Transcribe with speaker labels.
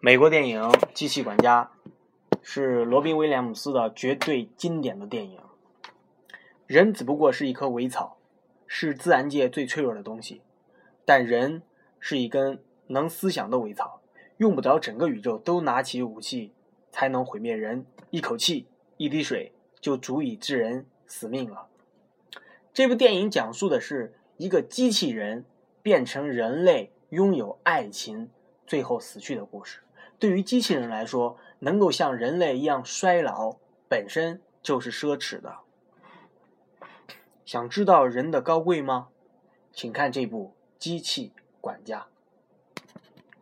Speaker 1: 美国电影《机器管家》是罗宾·威廉姆斯的绝对经典的电影。人只不过是一棵苇草，是自然界最脆弱的东西，但人是一根能思想的苇草，用不着整个宇宙都拿起武器才能毁灭人。一口气、一滴水就足以致人死命了。这部电影讲述的是一个机器人变成人类，拥有爱情，最后死去的故事。对于机器人来说，能够像人类一样衰老，本身就是奢侈的。想知道人的高贵吗？请看这部《机器管家》。